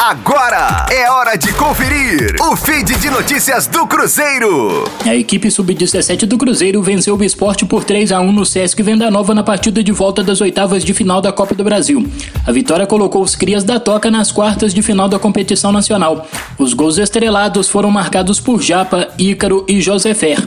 Agora é hora de conferir o feed de notícias do Cruzeiro. A equipe sub-17 do Cruzeiro venceu o esporte por 3 a 1 no Sesc Venda Nova na partida de volta das oitavas de final da Copa do Brasil. A vitória colocou os crias da Toca nas quartas de final da competição nacional. Os gols estrelados foram marcados por Japa, Ícaro e Josefer.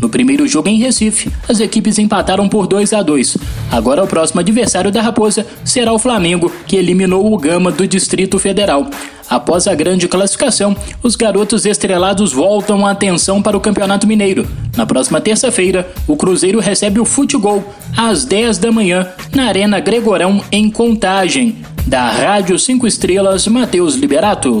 No primeiro jogo em Recife, as equipes empataram por 2 a 2. Agora o próximo adversário da Raposa será o Flamengo, que eliminou o Gama do Distrito Federal. Após a grande classificação, os garotos estrelados voltam a atenção para o Campeonato Mineiro. Na próxima terça-feira, o Cruzeiro recebe o Futebol às 10 da manhã na Arena Gregorão em Contagem. Da Rádio 5 Estrelas, Matheus Liberato.